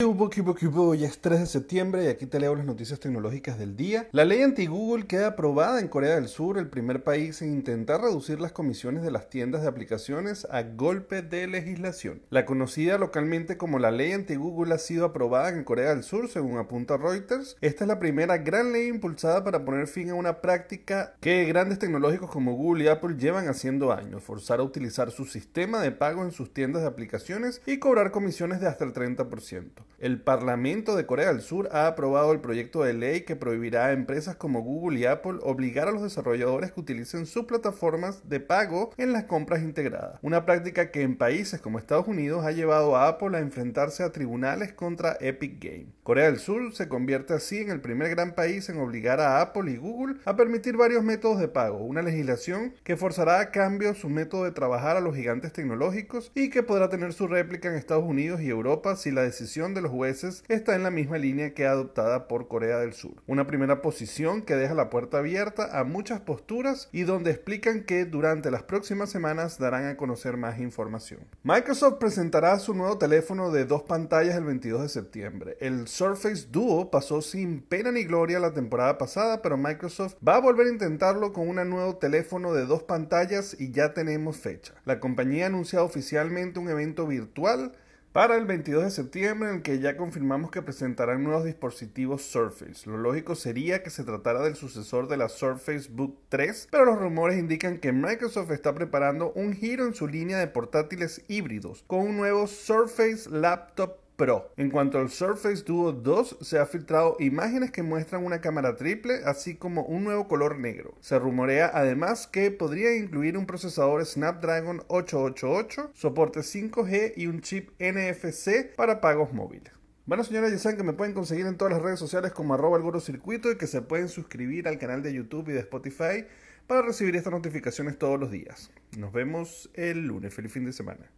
Ya es 3 de septiembre y aquí te leo las noticias tecnológicas del día. La ley anti-Google queda aprobada en Corea del Sur, el primer país en intentar reducir las comisiones de las tiendas de aplicaciones a golpe de legislación. La conocida localmente como la ley anti-Google ha sido aprobada en Corea del Sur, según apunta Reuters. Esta es la primera gran ley impulsada para poner fin a una práctica que grandes tecnológicos como Google y Apple llevan haciendo años, forzar a utilizar su sistema de pago en sus tiendas de aplicaciones y cobrar comisiones de hasta el 30%. El Parlamento de Corea del Sur ha aprobado el proyecto de ley que prohibirá a empresas como Google y Apple obligar a los desarrolladores que utilicen sus plataformas de pago en las compras integradas, una práctica que en países como Estados Unidos ha llevado a Apple a enfrentarse a tribunales contra Epic Games. Corea del Sur se convierte así en el primer gran país en obligar a Apple y Google a permitir varios métodos de pago, una legislación que forzará a cambio su método de trabajar a los gigantes tecnológicos y que podrá tener su réplica en Estados Unidos y Europa si la decisión de los jueces está en la misma línea que adoptada por Corea del Sur. Una primera posición que deja la puerta abierta a muchas posturas y donde explican que durante las próximas semanas darán a conocer más información. Microsoft presentará su nuevo teléfono de dos pantallas el 22 de septiembre. El Surface Duo pasó sin pena ni gloria la temporada pasada, pero Microsoft va a volver a intentarlo con un nuevo teléfono de dos pantallas y ya tenemos fecha. La compañía ha anunciado oficialmente un evento virtual para el 22 de septiembre en el que ya confirmamos que presentarán nuevos dispositivos Surface. Lo lógico sería que se tratara del sucesor de la Surface Book 3, pero los rumores indican que Microsoft está preparando un giro en su línea de portátiles híbridos con un nuevo Surface Laptop Pro. En cuanto al Surface Duo 2, se ha filtrado imágenes que muestran una cámara triple, así como un nuevo color negro. Se rumorea además que podría incluir un procesador Snapdragon 888, soporte 5G y un chip NFC para pagos móviles. Bueno, señores, ya saben que me pueden conseguir en todas las redes sociales como arroba el circuito y que se pueden suscribir al canal de YouTube y de Spotify para recibir estas notificaciones todos los días. Nos vemos el lunes. Feliz fin de semana.